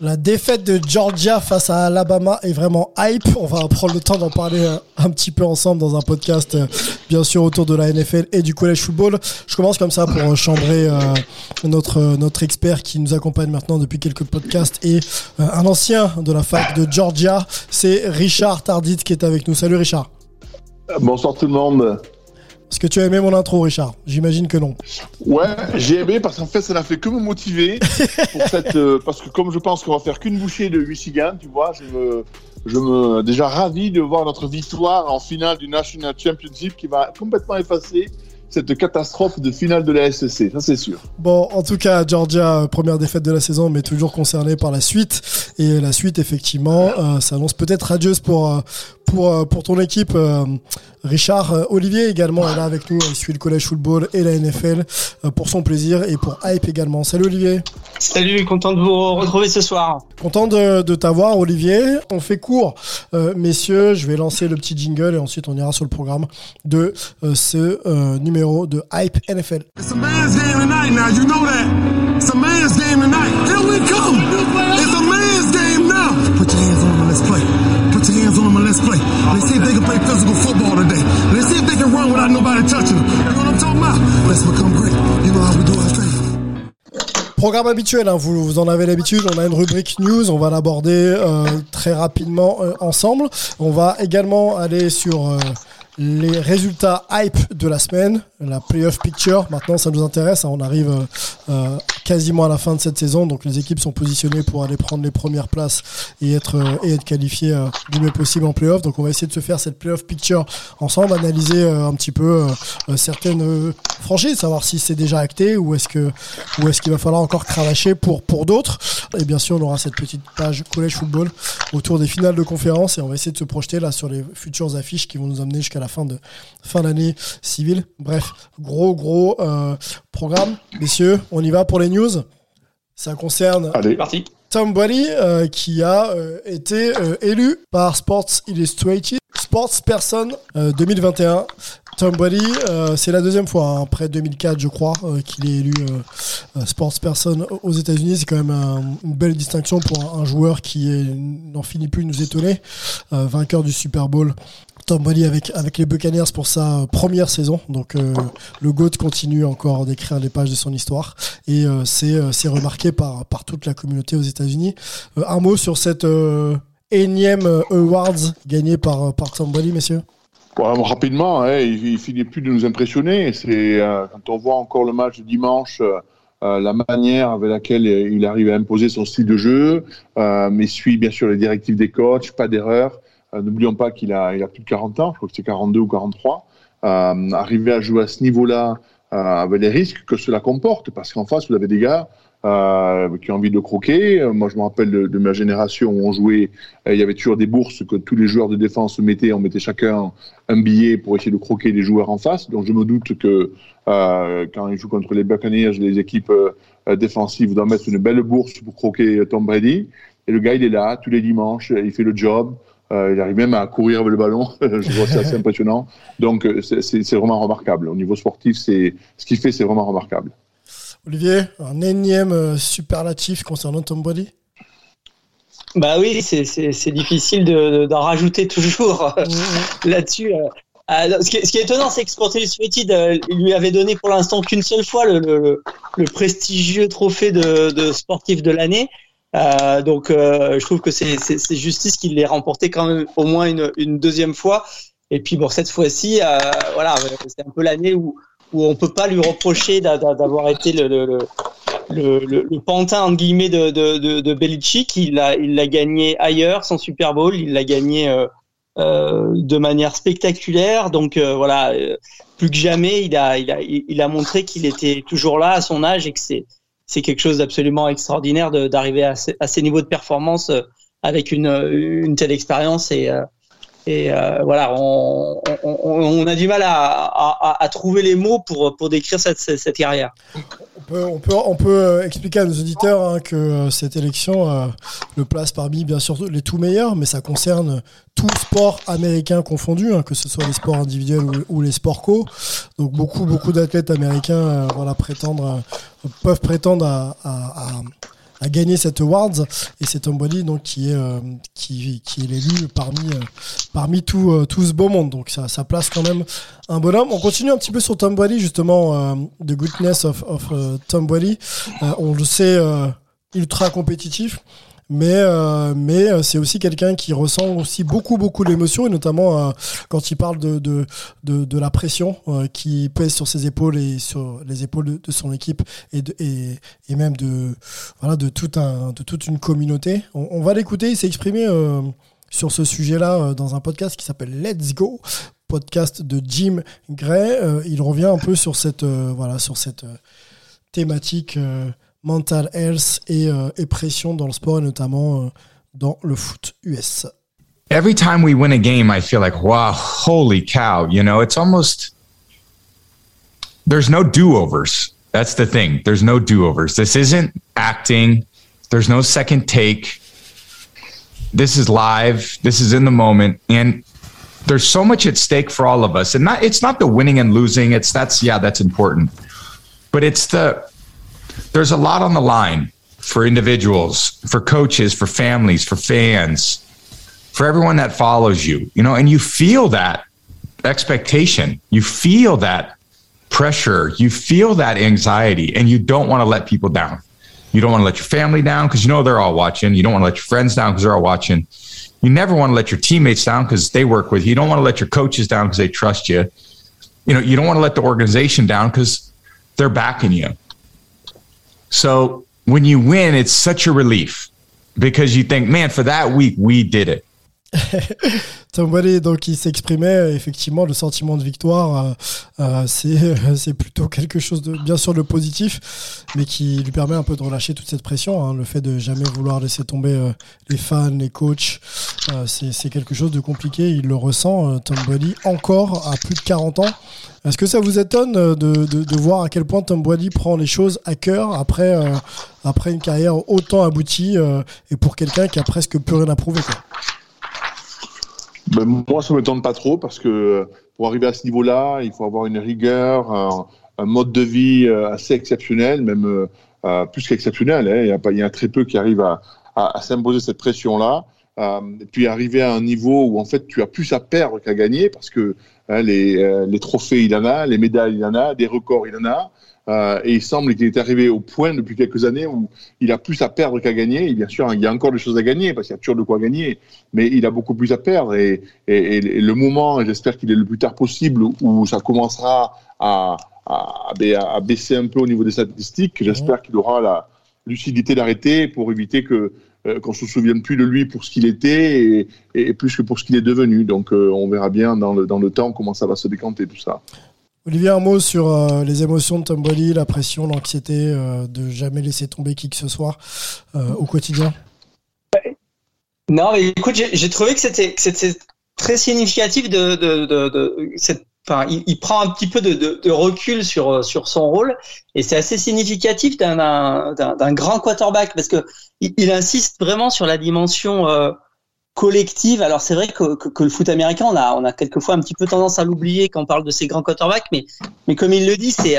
La défaite de Georgia face à Alabama est vraiment hype. On va prendre le temps d'en parler euh, un petit peu ensemble dans un podcast, euh, bien sûr, autour de la NFL et du collège football. Je commence comme ça pour euh, chambrer notre, expert qui nous accompagne maintenant depuis quelques podcasts et un ancien de la fac de Georgia. C'est Richard Tardit qui est avec nous. Salut Richard. Bonsoir tout le monde. Est-ce que tu as aimé mon intro, Richard J'imagine que non. Ouais, j'ai aimé parce qu'en fait, ça n'a fait que me motiver pour cette, euh, parce que comme je pense qu'on va faire qu'une bouchée de Michigan, tu vois, je me, je me déjà ravi de voir notre victoire en finale du National Championship qui va complètement effacer cette catastrophe de finale de la SEC, ça c'est sûr. Bon, en tout cas, Georgia, euh, première défaite de la saison, mais toujours concerné par la suite. Et la suite, effectivement, euh, s'annonce peut-être radieuse pour, pour, euh, pour ton équipe. euh, Richard euh, Olivier également est là avec nous. Il suit le collège football et la NFL pour son plaisir et pour hype également. Salut Olivier. Salut, content de vous retrouver ce soir. Content de, de t'avoir, Olivier. On fait court, euh, messieurs. Je vais lancer le petit jingle et ensuite on ira sur le programme de euh, ce euh, numéro de Hype NFL. It's a man's game tonight now, you know that. It's a man's game tonight. Here we come. Let's see if they can play physical football today. Let's see if they can run without nobody touching them. You know what I'm talking about? Let's become great. You know how we do our thing. Programme habituel, hein, vous, vous en avez l'habitude, on a une rubrique news, on va l'aborder euh, très rapidement euh, ensemble. On va également aller sur euh, les résultats hype de la semaine, la playoff picture. Maintenant, ça nous intéresse, hein, on arrive euh, euh, quasiment à la fin de cette saison, donc les équipes sont positionnées pour aller prendre les premières places et être, euh, et être qualifiées du mieux possible en playoff. Donc on va essayer de se faire cette playoff picture ensemble, analyser un petit peu certaines franchises, savoir si c'est déjà acté ou est-ce que ou est-ce qu'il va falloir encore cravacher pour pour d'autres. Et bien sûr, on aura cette petite page collège football autour des finales de conférence et on va essayer de se projeter là sur les futures affiches qui vont nous amener jusqu'à la fin de fin d'année civile. Bref, gros gros euh, programme, messieurs. On y va pour les news. Ça concerne Allez. Parti. Tom Brady euh, qui a euh, été euh, élu par Sports Illustrated Sports Person euh, 2021. Tom Brady, euh, c'est la deuxième fois, hein, après 2004 je crois, euh, qu'il est élu euh, euh, Sports Person aux États-Unis. C'est quand même un- une belle distinction pour un, un joueur qui est- n'en finit plus de nous étonner, Euh, vainqueur du Super Bowl. Tom Brady avec, avec les Buccaneers pour sa première saison. Donc euh, le GOAT continue encore d'écrire les pages de son histoire et euh, c'est euh, c'est remarqué par, par toute la communauté aux États-Unis. Un mot sur cette énième awards gagnée par, par Tom Brady, messieurs? Bon, rapidement, hein, il, finit plus de nous impressionner. C'est quand on voit encore le match de dimanche, la manière avec laquelle il arrive à imposer son style de jeu, mais suit bien sûr les directives des coachs, pas d'erreur. Euh, N'oublions pas qu'il a, il a plus de 40 ans, je crois que c'est 42 ou 43. Euh, arriver à jouer à ce niveau-là euh, avec les risques que cela comporte, parce qu'en face vous avez des gars qui ont envie de croquer. Moi, je me rappelle de, ma génération où on jouait, il y avait toujours des bourses que tous les joueurs de défense mettaient. On mettait chacun un billet pour essayer de croquer les joueurs en face. Donc, je me doute que quand ils jouent contre les Buccaneers, les équipes défensives doivent mettre une belle bourse pour croquer Tom Brady. Et le gars, il est là tous les dimanches, il fait le job. Euh, il arrive même à courir avec le ballon. je vois c'est assez impressionnant. Donc, euh, c'est- vraiment remarquable. Au niveau sportif, c'est ce qu'il fait, c'est vraiment remarquable. Olivier, un énième euh, superlatif concernant Tom Brady? Bah oui, c'est- difficile de- de- d'en rajouter toujours là-dessus. euh. Ah, ce, qui est, ce qui est étonnant, c'est que Sports Illustrated euh, il lui avait donné pour l'instant qu'une seule fois le, le- le prestigieux trophée de, de sportif de l'année. Euh, donc, euh, je trouve que c'est justice qu'il l'ait remporté quand même au moins une, une deuxième fois. Et puis bon, cette fois-ci, euh, voilà, c'est un peu l'année où où on peut pas lui reprocher d'avoir été le, le, le, le, pantin entre guillemets de, de, de, Belichick. Il l'a il l'a gagné ailleurs, son Super Bowl. Il l'a gagné euh, euh, de manière spectaculaire. Donc euh, voilà, euh, plus que jamais, il a il a il a montré qu'il était toujours là à son âge et que c'est c'est quelque chose d'absolument extraordinaire d'arriver à, à, ces niveaux de performance avec une, une telle expérience et et euh, voilà, on, a du mal à, trouver les mots pour, pour décrire cette, cette, carrière. On peut, on peut, euh, expliquer à nos auditeurs hein, que euh, cette élection le place parmi bien sûr les tout meilleurs, mais ça concerne tout sport américain confondu, hein, que ce soit les sports individuels ou, les sports co. Donc beaucoup, beaucoup d'athlètes américains euh, voilà, prétendre, peuvent prétendre à, a gagné cet awards. Et c'est Tom Brady donc qui est euh, qui, est l'élu parmi euh, parmi tout, euh, tout ce beau monde. Donc ça, ça place quand même un bonhomme. On continue un petit peu sur Tom Brady justement the goodness of, of Tom Brady on le sait ultra compétitif mais euh, mais euh, c'est aussi quelqu'un qui ressent aussi beaucoup beaucoup d'émotions et notamment euh, quand il parle de de, de, la pression qui pèse sur ses épaules et sur les épaules de, son équipe et et, et même de voilà de tout un de toute une communauté. On, on va l'écouter il s'est exprimé sur ce sujet-là dans un podcast qui s'appelle Let's Go podcast de Jim Gray. Il revient un peu sur cette voilà sur cette thématique mental health et, euh, et pression dans le sport, et notamment euh, dans le foot US. Every time we win a game, I feel like, wow, holy cow. You know, it's almost, there's no do overs. That's the thing. There's no do overs. This isn't acting, there's no second take. This is live, this is in the moment. And there's so much at stake for all of us. And not, it's not the winning and losing. It's that's, yeah, that's important. But it's the, there's a lot on the line for individuals, for coaches, for families, for fans, for everyone that follows you, you know, and you feel that expectation. You feel that pressure. You feel that anxiety, and you don't want to let people down. You don't want to let your family down because you know they're all watching. You don't want to let your friends down because they're all watching. You never want to let your teammates down because they work with you. You don't want to let your coaches down because they trust you. You know, you don't want to let the organization down because they're backing you. So when you win, it's such a relief because you think, man, for that week, we did it. Tom Brady, donc, il s'exprimait effectivement le sentiment de victoire. Euh, euh c'est, plutôt quelque chose de bien sûr de positif, mais qui lui permet un peu de relâcher toute cette pression. Hein, le fait de jamais vouloir laisser tomber euh, les fans, les coachs, c'est, quelque chose de compliqué. Il le ressent, Tom Brady, encore à plus de 40 ans. Est-ce que ça vous étonne de, de, de, voir à quel point Tom Brady prend les choses à cœur après, après une carrière autant aboutie et pour quelqu'un qui a presque plus rien à prouver quoi? Ben, moi, ça me tente pas trop parce que pour arriver à ce niveau-là, il faut avoir une rigueur, un, un mode de vie euh, assez exceptionnel, même euh, euh, plus qu'exceptionnel. Hein. Il, y a y a très peu qui arrivent à, à, à s'imposer cette pression-là. Euh, et puis arriver à un niveau où en fait tu as plus à perdre qu'à gagner parce que hein, les, les trophées il en a, les médailles il en a, des records il en a. Euh, et il semble qu'il est arrivé au point depuis quelques années où il a plus à perdre qu'à gagner. Et bien sûr, il y a encore des choses à gagner parce qu'il y a toujours de quoi gagner, mais il a beaucoup plus à perdre. Et, le moment, j'espère qu'il est le plus tard possible où ça commencera à, baisser un peu au niveau des statistiques. J'espère qu'il aura la lucidité d'arrêter pour éviter que euh, qu'on se souvienne plus de lui pour ce qu'il était et, et, plus que pour ce qu'il est devenu. Donc, euh, on verra bien dans le, dans le temps comment ça va se décanter tout ça. Olivier, un mot sur euh, les émotions de Tom Brady, la pression, l'anxiété euh, de jamais laisser tomber qui que ce soit euh, au quotidien? Non, mais écoute, j'ai trouvé que c'était très significatif de, de, de, de cette Enfin, il, il, prend un petit peu de, de, de recul sur sur son rôle et c'est assez significatif d'un grand quarterback parce que il, il, insiste vraiment sur la dimension euh, collective. Alors c'est vrai que, que, que, le foot américain, on a, on a quelquefois un petit peu tendance à l'oublier quand on parle de ces grands quarterbacks, mais, mais comme il le dit, c'est,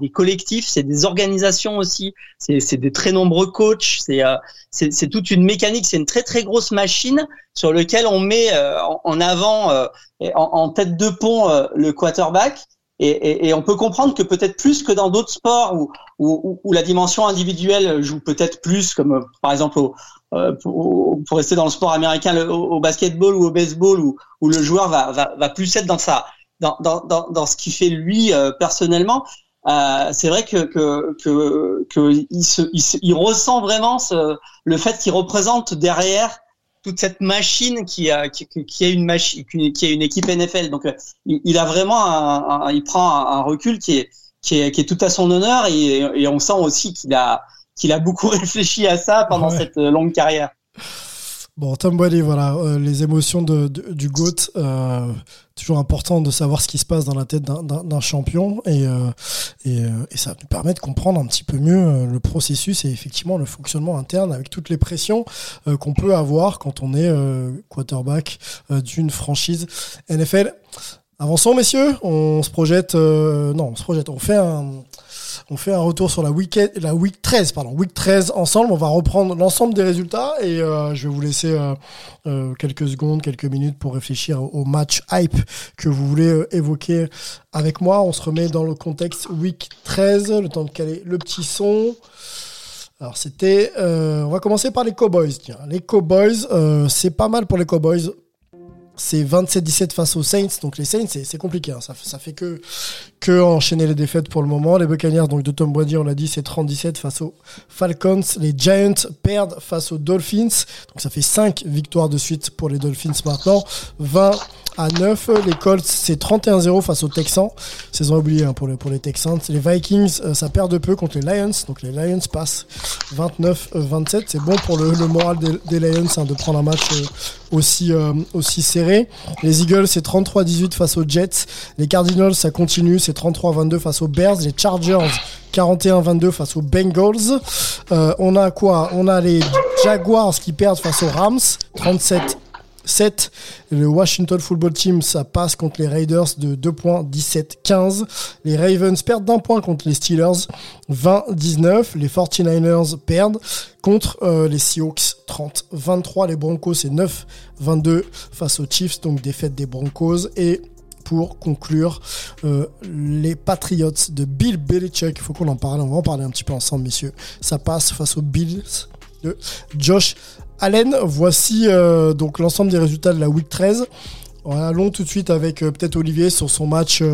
des collectifs, c'est des organisations aussi, c'est, des très nombreux coachs, c'est, euh, c'est, toute une mécanique, c'est une très très grosse machine sur lequel on met euh, en avant, euh, en, tête de pont, le quarterback. Et, et, et, on peut comprendre que peut-être plus que dans d'autres sports où, où, où, la dimension individuelle joue peut-être plus, comme par exemple au, euh, pour, pour, rester dans le sport américain, le, au, basketball ou au baseball, où, où le joueur va, va, va plus être dans sa dans, dans, dans, dans ce qu'il fait lui euh, personnellement. Euh, c'est vrai que que que, que il, il, ressent vraiment ce, le fait qu'il représente derrière toute cette machine qui a qui, qui a une machine qui a une équipe NFL. Donc il, il a vraiment un, un, il prend un, recul qui est qui est qui est tout à son honneur et, et on sent aussi qu'il a qu'il a beaucoup réfléchi à ça pendant cette longue carrière. Bon, Tom Brady, voilà, euh, les émotions du GOAT, euh, toujours important de savoir ce qui se passe dans la tête d'un champion et, euh, et, ça nous permet de comprendre un petit peu mieux le processus et effectivement le fonctionnement interne avec toutes les pressions qu'on peut avoir quand on est quarterback d'une franchise NFL. Avançons, messieurs, on se projette, non, on se projette, on fait un on fait un retour sur la week, la week 13, pardon, week 13 ensemble. On va reprendre l'ensemble des résultats et euh, je vais vous laisser euh, euh, quelques secondes, quelques minutes pour réfléchir au match hype que vous voulez évoquer avec moi. On se remet dans le contexte week 13, le temps de caler le petit son. Alors c'était, on va commencer par les Cowboys. Tiens, les Cowboys, c'est pas mal pour les Cowboys c'est 27-17 face aux Saints. Donc les Saints, c'est compliqué. Hein. Ça fait que, que enchaîner les défaites pour le moment. Les Buccaneers, donc de Tom Brady, on l'a dit, c'est 30-17 face aux Falcons. Les Giants perdent face aux Dolphins. Donc ça fait 5 victoires de suite pour les Dolphins maintenant. 20 à 9. Les Colts, c'est 31-0 face aux Texans. Saison oubliée hein, pour, les, pour les Texans. Les Vikings, euh, ça perd de peu contre les Lions. Donc les Lions passent 29-27. C'est bon pour le, moral des, Lions hein, de prendre un match euh, aussi, euh, aussi serré. Les Eagles, c'est 33-18 face aux Jets. Les Cardinals, ça continue. C'est 33-22 face aux Bears. Les Chargers, 41-22 face aux Bengals. on a quoi? On a les Jaguars qui perdent face aux Rams. 37 7. Le Washington Football Team, ça passe contre les Raiders de 2 points, 17-15. Les Ravens perdent d'un point contre les Steelers, 20-19. Les 49ers perdent contre euh, les Seahawks, 30-23. Les Broncos, c'est 9-22 face aux Chiefs, donc défaite des Broncos. Et pour conclure, euh, les Patriots de Bill Belichick, il faut qu'on en parle, on va en parler un petit peu ensemble, messieurs. Ça passe face aux Bills de Josh Allen, voici euh, donc l'ensemble des résultats de la week 13. Allons tout de suite avec euh, peut-être Olivier sur son match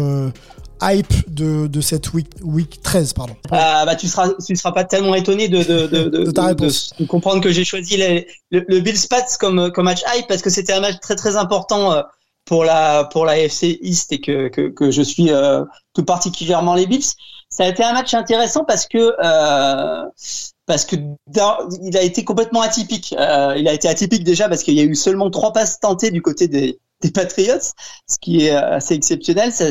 hype de, cette week, week 13. Pardon. Ah, bah, tu seras, tu seras pas tellement étonné de, de, comprendre que j'ai choisi le, le Bills Pats comme, comme match hype parce que c'était un match très très important pour la pour la FC East et que, que, que je suis tout particulièrement les Bills. Ça a été un match intéressant parce que parce que il a été complètement atypique. Euh, il a été atypique déjà parce qu'il y a eu seulement trois passes tentées du côté des, des Patriots, ce qui est assez exceptionnel. C'est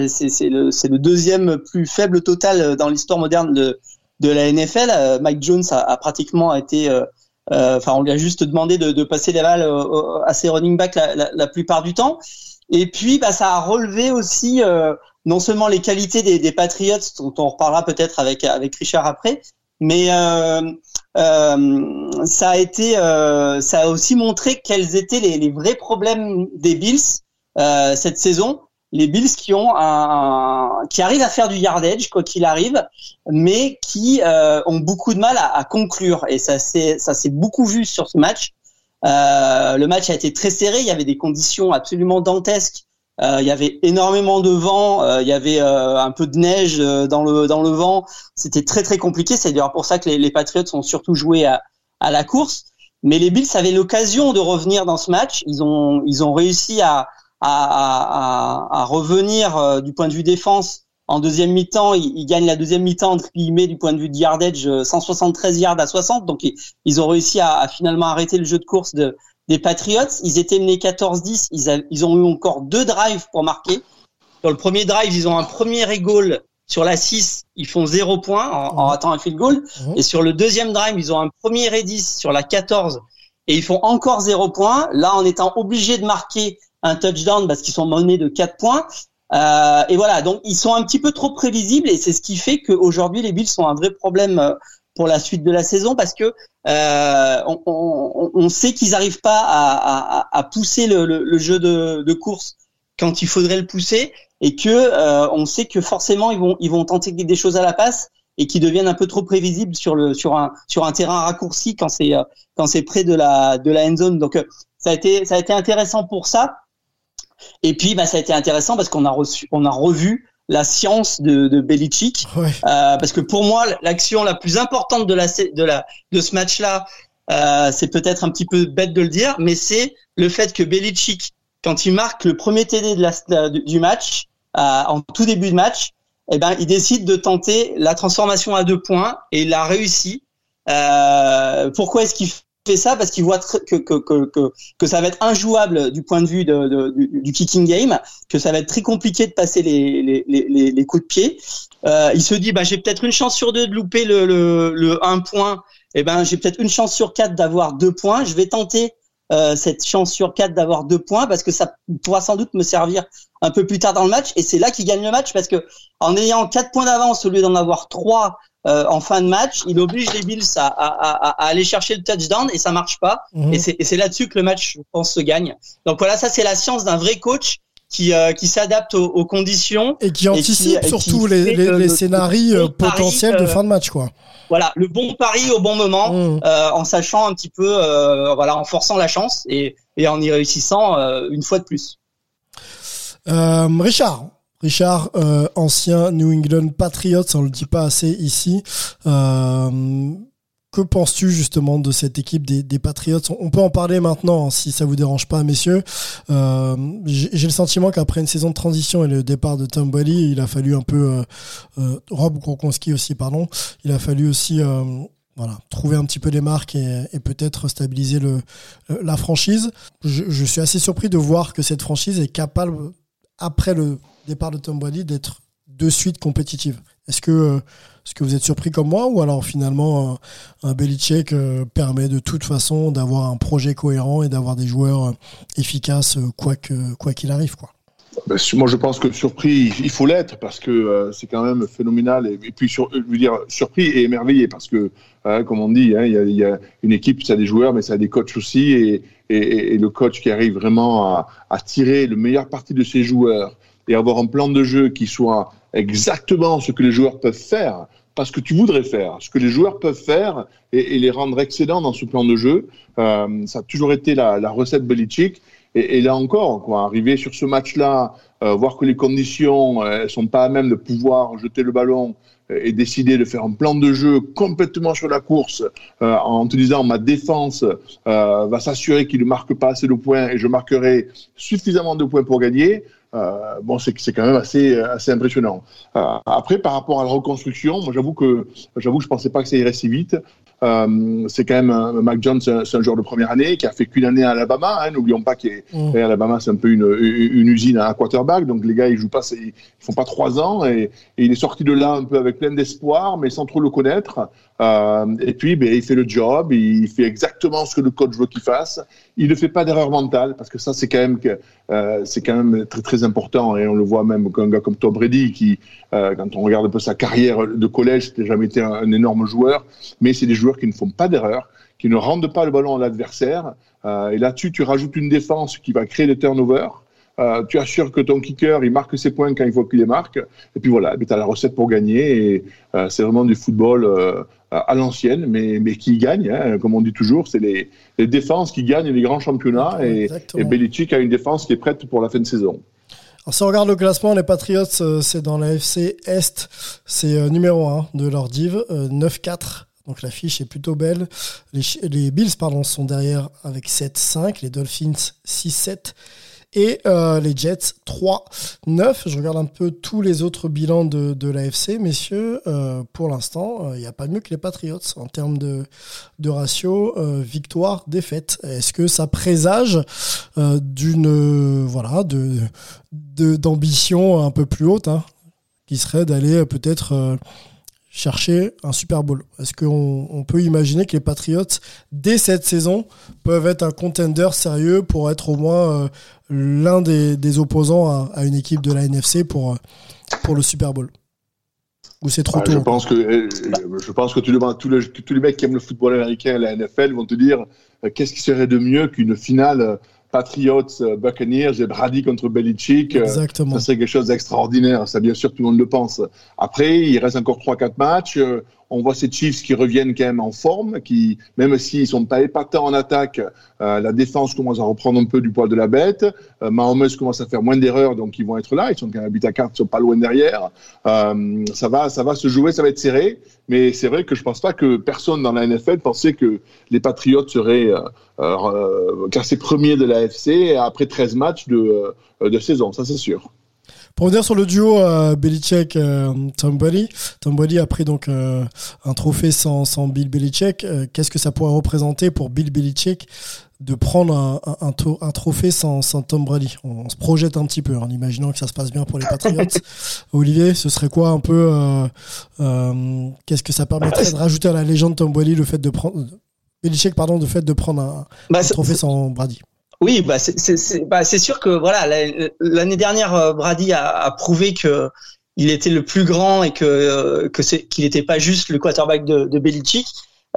le, le, deuxième plus faible total dans l'histoire moderne de, de la NFL. Euh, Mike Jones a, a pratiquement été, euh, euh, enfin, on lui a juste demandé de, de passer les balles à ses running backs la, la, la, plupart du temps. Et puis, bah, ça a relevé aussi non seulement les qualités des, des Patriots, dont on reparlera peut-être avec avec Richard après, mais euh, euh, ça a été, euh, ça a aussi montré quels étaient les, les vrais problèmes des Bills euh, cette saison. Les Bills qui ont un, qui arrivent à faire du yardage quoi qu'il arrive, mais qui euh, ont beaucoup de mal à, à conclure. Et ça c'est ça s'est beaucoup vu sur ce match. Euh, le match a été très serré. Il y avait des conditions absolument dantesques euh, il y avait énormément de vent, euh, il y avait euh, un peu de neige dans le dans le vent. C'était très très compliqué. C'est d'ailleurs pour ça que les, les Patriots ont surtout joué à, à la course. Mais les Bills avaient l'occasion de revenir dans ce match. Ils ont ils ont réussi à à, à, à revenir du point de vue défense en deuxième mi-temps, ils, gagnent la deuxième mi-temps entre guillemets du point de vue de yardage, 173 yards à 60. Donc ils, ont réussi à, à, finalement arrêter le jeu de course de, des Patriots. Ils étaient menés 14-10. Ils, ils, ont eu encore deux drives pour marquer. Dans le premier drive, ils ont un premier goal sur la 6. Ils font zéro point en, en ratant un field goal. Et sur le deuxième drive, ils ont un premier et 10 sur la 14 et ils font encore zéro point. Là, en étant obligés de marquer un touchdown parce qu'ils sont menés de 4 points. Euh, et voilà, donc ils sont un petit peu trop prévisibles et c'est ce qui fait qu'aujourd'hui les Bills sont un vrai problème euh, pour la suite de la saison parce que euh, on, on, on, sait qu'ils n'arrivent pas à, à, à pousser le, le, le, jeu de, de, course quand il faudrait le pousser et que euh, on sait que forcément ils vont ils vont tenter des choses à la passe et qui deviennent un peu trop prévisibles sur le sur un sur un terrain raccourci quand c'est euh, quand c'est près de la de la end zone. Donc euh, ça a été ça a été intéressant pour ça. Et puis bah ça a été intéressant parce qu'on a reçu on a revu la science de, de Belichick Ouais. euh, parce que pour moi l'action la plus importante de la de la de ce match là euh, c'est peut-être un petit peu bête de le dire mais c'est le fait que Belichick quand il marque le premier TD de la, du match euh, en tout début de match eh ben il décide de tenter la transformation à deux points et il l'a réussi euh, pourquoi est-ce qu'il fait ça parce qu'il voit que, que, que, que, ça va être injouable du point de vue de, de- du, du kicking game, que ça va être très compliqué de passer les, les, les, les coups de pied. Euh, il se dit, bah, j'ai peut-être une chance sur deux de louper le, le, le un point. Et ben, j'ai peut-être une chance sur quatre d'avoir deux points. Je vais tenter euh, cette chance sur quatre d'avoir deux points parce que ça pourra sans doute me servir un peu plus tard dans le match. Et c'est là qu'il gagne le match parce que en ayant quatre points d'avance au lieu d'en avoir trois euh, en fin de match, il oblige les Bills à, à, à, à aller chercher le touchdown et ça marche pas. Mhm. Et c'est là-dessus que le match, je pense, se gagne. Donc voilà, ça c'est la science d'un vrai coach qui, euh, qui s'adapte aux, aux conditions. Et qui anticipe et qui surtout les, les, le- les le- scénarios euh, potentiels de fin de match, quoi. Voilà, le bon pari au bon moment, Mhm. euh, en sachant un petit peu, voilà, en forçant la chance et, et en y réussissant une fois de plus. Richard. Richard, euh, ancien New England Patriots, on le dit pas assez ici. Euh, que penses-tu justement de cette équipe des, Patriots? On peut en parler maintenant, hein, si ça vous dérange pas, messieurs. Euh, J'ai le sentiment qu'après une saison de transition et le départ de Tom Brady, il a fallu un peu Rob Gronkowski aussi, pardon. Il a fallu aussi voilà trouver un petit peu des marques et, peut-être stabiliser la franchise. Je suis assez surpris de voir que cette franchise est capable après le départ de Tom Brady d'être de suite compétitive. Est-ce que, euh, est-ce que vous êtes surpris comme moi ou alors finalement un, un Belichick euh, permet de toute façon d'avoir un projet cohérent et d'avoir des joueurs euh, efficaces euh, quoi que quoi qu'il arrive quoi? Ben, moi, je pense que surpris, il faut l'être parce que euh, c'est quand même phénoménal. Et, puis, sur, je veux dire, surpris et émerveillé parce que, hein, comme on dit, hein, il y, a, une équipe, ça a des joueurs, mais ça a des coachs aussi. Et, et, le coach qui arrive vraiment à tirer le meilleur parti de ses joueurs et avoir un plan de jeu qui soit exactement ce que les joueurs peuvent faire, pas ce que tu voudrais faire, ce que les joueurs peuvent faire et, les rendre excellents dans ce plan de jeu. Euh, ça a toujours été la, recette Belichick. Et, et là encore, quoi, arriver sur ce match-là, euh, voir que les conditions euh, elles sont pas à même de pouvoir jeter le ballon euh, et décider de faire un plan de jeu complètement sur la course euh, en te disant ma défense euh, va s'assurer qu'il ne marque pas assez de points et je marquerai suffisamment de points pour gagner. Euh, bon, c'est quand même assez assez impressionnant. Euh, après, par rapport à la reconstruction, moi j'avoue que j'avoue que je pensais pas que ça irait si vite. Euh, c'est quand même un, Mac Jones, c'est un, joueur de première année qui a fait qu'une année à Alabama. Hein, N'oublions pas Mm. qu'Alabama c'est un peu une, une usine à quarterback, donc les gars ils jouent pas, ils font pas trois ans et, et il est sorti de là un peu avec plein d'espoir, mais sans trop le connaître. Euh, et puis ben, il fait le job, il fait exactement ce que le coach veut qu'il fasse. Il ne fait pas d'erreur mentale parce que ça c'est quand même euh, quand même très important et on le voit même qu'un gars comme Tom Brady qui euh, quand on regarde un peu sa carrière de collège, c'était jamais été un, un énorme joueur, mais c'est des joueurs qui ne font pas d'erreur, qui ne rendent pas le ballon à l'adversaire. Et là-dessus, tu rajoutes une défense qui va créer des turnovers. Euh, tu assures que ton kicker, il marque ses points quand il faut qu'il les marque. Et puis voilà, tu as la recette pour gagner. Et euh, c'est vraiment du football euh, à l'ancienne, mais, mais qui gagne. Hein, comme on dit toujours, c'est les, les défenses qui gagnent les grands championnats. Et, et Belichick a une défense qui est prête pour la fin de saison. Alors si on regarde le classement, les Patriots, c'est dans la FC Est, c'est numéro 1 de leur div, euh, 9-4. Donc la fiche est plutôt belle. Les, les Bills pardon, sont derrière avec 7-5, les Dolphins 6-7 et euh, les Jets 3-9. Je regarde un peu tous les autres bilans de, de l'AFC, messieurs. Euh, pour l'instant, il n'y a pas mieux que les Patriots en termes de, de ratio euh, victoire-défaite. Est-ce que ça présage euh, d'une euh, voilà de d'ambition un peu plus haute, hein, qui serait d'aller euh, peut-être euh, chercher un Super Bowl. Est-ce qu'on on peut imaginer que les Patriots, dès cette saison, peuvent être un contender sérieux pour être au moins euh, l'un des, des opposants à, à une équipe de la NFC pour, euh, pour le Super Bowl? Ou c'est trop Ah, tôt? je pense que euh, je pense que tu demandes tous les, tous les mecs qui aiment le football américain et la NFL vont te dire qu'est-ce qui serait de mieux qu'une finale Patriots, euh, Buccaneers et Brady contre Belichick, euh, Exactement. ça serait quelque chose d'extraordinaire. Ça, bien sûr, tout le monde le pense. Après, il reste encore 3-4 matchs. On voit ces Chiefs qui reviennent quand même en forme, qui, même s'ils sont pas épatants en attaque, euh, la défense commence à reprendre un peu du poil de la bête. Euh, Mahomes commence à faire moins d'erreurs, donc ils vont être là. Ils sont quand même à but à carte, ils sont pas loin derrière. Euh, ça va, ça va se jouer, ça va être serré. Mais c'est vrai que je pense pas que personne dans la NFL pensait que les Patriots seraient classés premiers de la FC après 13 matchs de saison. Ça, c'est sûr. Pour revenir sur le duo euh, Belichick euh, Tom Brady, Tom Brady a pris donc euh, un trophée sans, sans Bill Belichick. Qu'est-ce que ça pourrait représenter pour Bill Belichick de prendre un, un, un tro- un trophée sans, sans Tom Brady? On, on se projette un petit peu en imaginant que ça se passe bien pour les Patriots. Olivier, ce serait quoi un peu Qu'est-ce que ça permettrait de rajouter à la légende Tom Brady le fait de prendre Belichick pardon, le fait de prendre un, Bah, trophée sans Brady? Oui, bah c'est bah, sûr que voilà la- l'année dernière euh, Brady a, a prouvé que il était le plus grand et que euh, que qu'il n'était pas juste le quarterback de, de Belichick.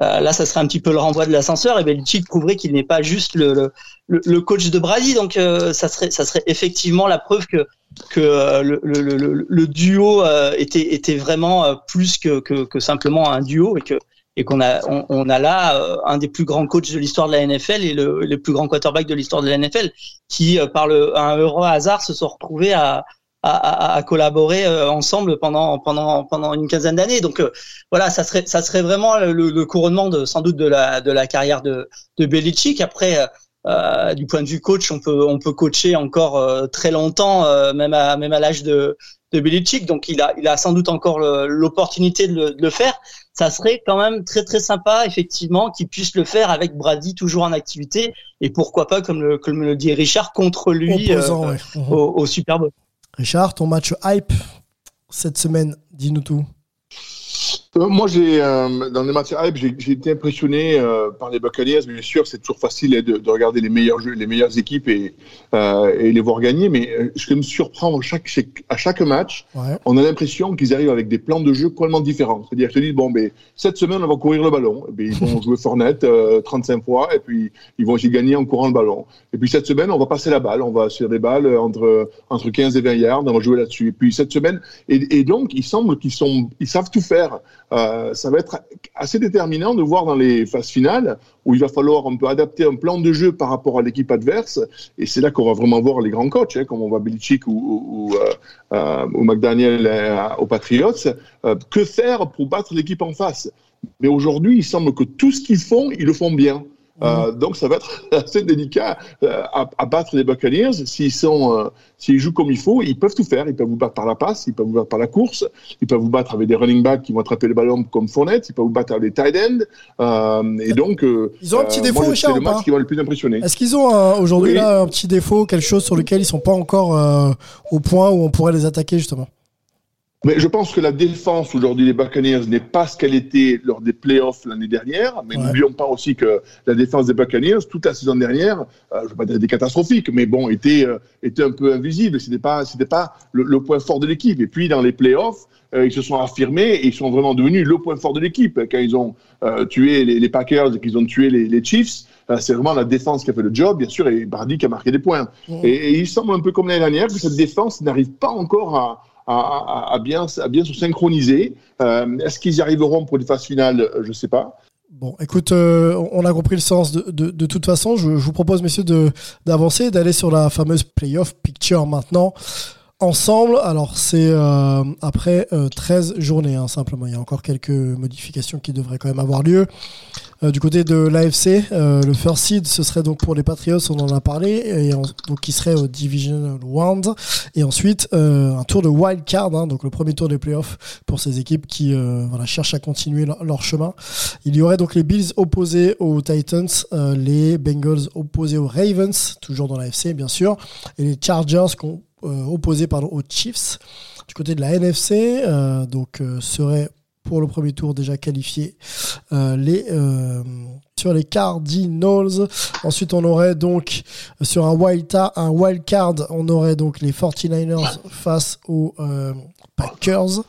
Euh, là, ça serait un petit peu le renvoi de l'ascenseur et Belichick prouverait qu'il n'est pas juste le, le, le- coach de Brady. Donc, euh, ça serait ça serait effectivement la preuve que que euh, le, le, duo euh, était était vraiment plus que, que que simplement un duo et que et qu'on a on, on a là euh, un des plus grands coachs de l'histoire de la NFL et le, le plus grand quarterback de l'histoire de la NFL qui euh, par le un heureux hasard se sont retrouvés à à, à, à collaborer euh, ensemble pendant pendant pendant une quinzaine d'années. Donc euh, voilà ça serait ça serait vraiment le, le couronnement de sans doute de la de la carrière de de Belichick. Après euh, euh, du point de vue coach on peut on peut coacher encore très longtemps même à même à l'âge de de Belichick. Donc il a il a sans doute encore l'opportunité de, de le faire ça serait quand même très très sympa effectivement qu'il puisse le faire avec Brady toujours en activité et pourquoi pas comme le comme le dit Richard contre lui Opposant, euh, ouais. Au, au Super Bowl. Richard, ton match hype cette semaine, dis-nous tout. Euh, moi, j'ai euh, dans les matchs hype, j'ai j'ai été impressionné euh, par les Buccaneers. Bien sûr, c'est toujours facile hein, de, de regarder les meilleurs jeux, les meilleures équipes et, euh, et les voir gagner. Mais euh, ce qui me surprend à chaque, à chaque match, Ouais. on a l'impression qu'ils arrivent avec des plans de jeu complètement différents. C'est-à-dire qu'ils se disent bon, ben cette semaine, on va courir le ballon. Et ben, ils vont jouer Fournette euh, 35 fois et puis ils vont essayer de gagner en courant le ballon. Et puis cette semaine, on va passer la balle. On va sur des balles entre entre 15 et 20 yards. On va jouer là-dessus. Et puis cette semaine, et, et donc il semble qu'ils sont, ils savent tout faire. Euh, ça va être assez déterminant de voir dans les phases finales où il va falloir un peu adapter un plan de jeu par rapport à l'équipe adverse. Et c'est là qu'on va vraiment voir les grands coachs, hein, comme on voit Belichick ou, euh, euh, McDaniel euh, aux Patriots. Que faire pour battre l'équipe en face? Mais aujourd'hui, il semble que tout ce qu'ils font, ils le font bien. Euh, donc ça va être assez délicat euh, à, à battre les Buccaneers. S'ils sont euh, s'ils jouent comme il faut ils peuvent tout faire. Ils peuvent vous battre par la passe ils peuvent vous battre par la course ils peuvent vous battre avec des running backs qui vont attraper le ballon comme Fournette ils peuvent vous battre avec des tight ends. Et donc Ils ont un petit défaut, moi, c'est le match qui m'a le plus impressionné Est-ce qu'ils ont aujourd'hui Oui. là un petit défaut, quelque chose sur lequel ils sont pas encore au point où on pourrait les attaquer justement? Mais je pense que la défense aujourd'hui des Buccaneers n'est pas ce qu'elle était lors des playoffs l'année dernière. Mais Ouais. n'oublions pas aussi que la défense des Buccaneers, toute la saison dernière, euh, je ne veux pas dire des catastrophiques, mais bon, était, euh, était un peu invisible. C'était pas, c'était pas le, le point fort de l'équipe. Et puis dans les playoffs, euh, ils se sont affirmés et ils sont vraiment devenus le point fort de l'équipe. Quand ils ont euh, tué les, les Packers et qu'ils ont tué les, les Chiefs, c'est vraiment la défense qui a fait le job, bien sûr, et Brady qui a marqué des points. Et, et il semble un peu comme l'année dernière que cette défense n'arrive pas encore à, à, bien, à bien se synchroniser. Euh, Est-ce qu'ils y arriveront pour les phases finales? Euh, Je ne sais pas. Bon, écoute, euh, on a compris le sens de, toute façon. Je, je vous propose, messieurs, d'avancer, d'aller sur la fameuse playoff picture maintenant. Ensemble, alors c'est euh, après euh, 13 journées, hein, simplement. Il y a encore quelques modifications qui devraient quand même avoir lieu. Euh, du côté de l'AFC, euh, le first seed, ce serait donc pour les Patriots, on en a parlé, et donc qui serait au divisional round. Et ensuite, un tour de wild card, hein, donc le premier tour des playoffs pour ces équipes qui voilà, cherchent à continuer leur, chemin. Il y aurait donc les Bills opposés aux Titans, les Bengals opposés aux Ravens, toujours dans l'AFC bien sûr, et les Chargers qu'on- euh, opposés pardon, aux Chiefs. Du côté de la NFC, euh, donc euh, seraient pour le premier tour déjà qualifiés euh, les sur les Cardinals. Ensuite, on aurait donc sur un wild, un wild card, on aurait donc les 49ers face aux Packers.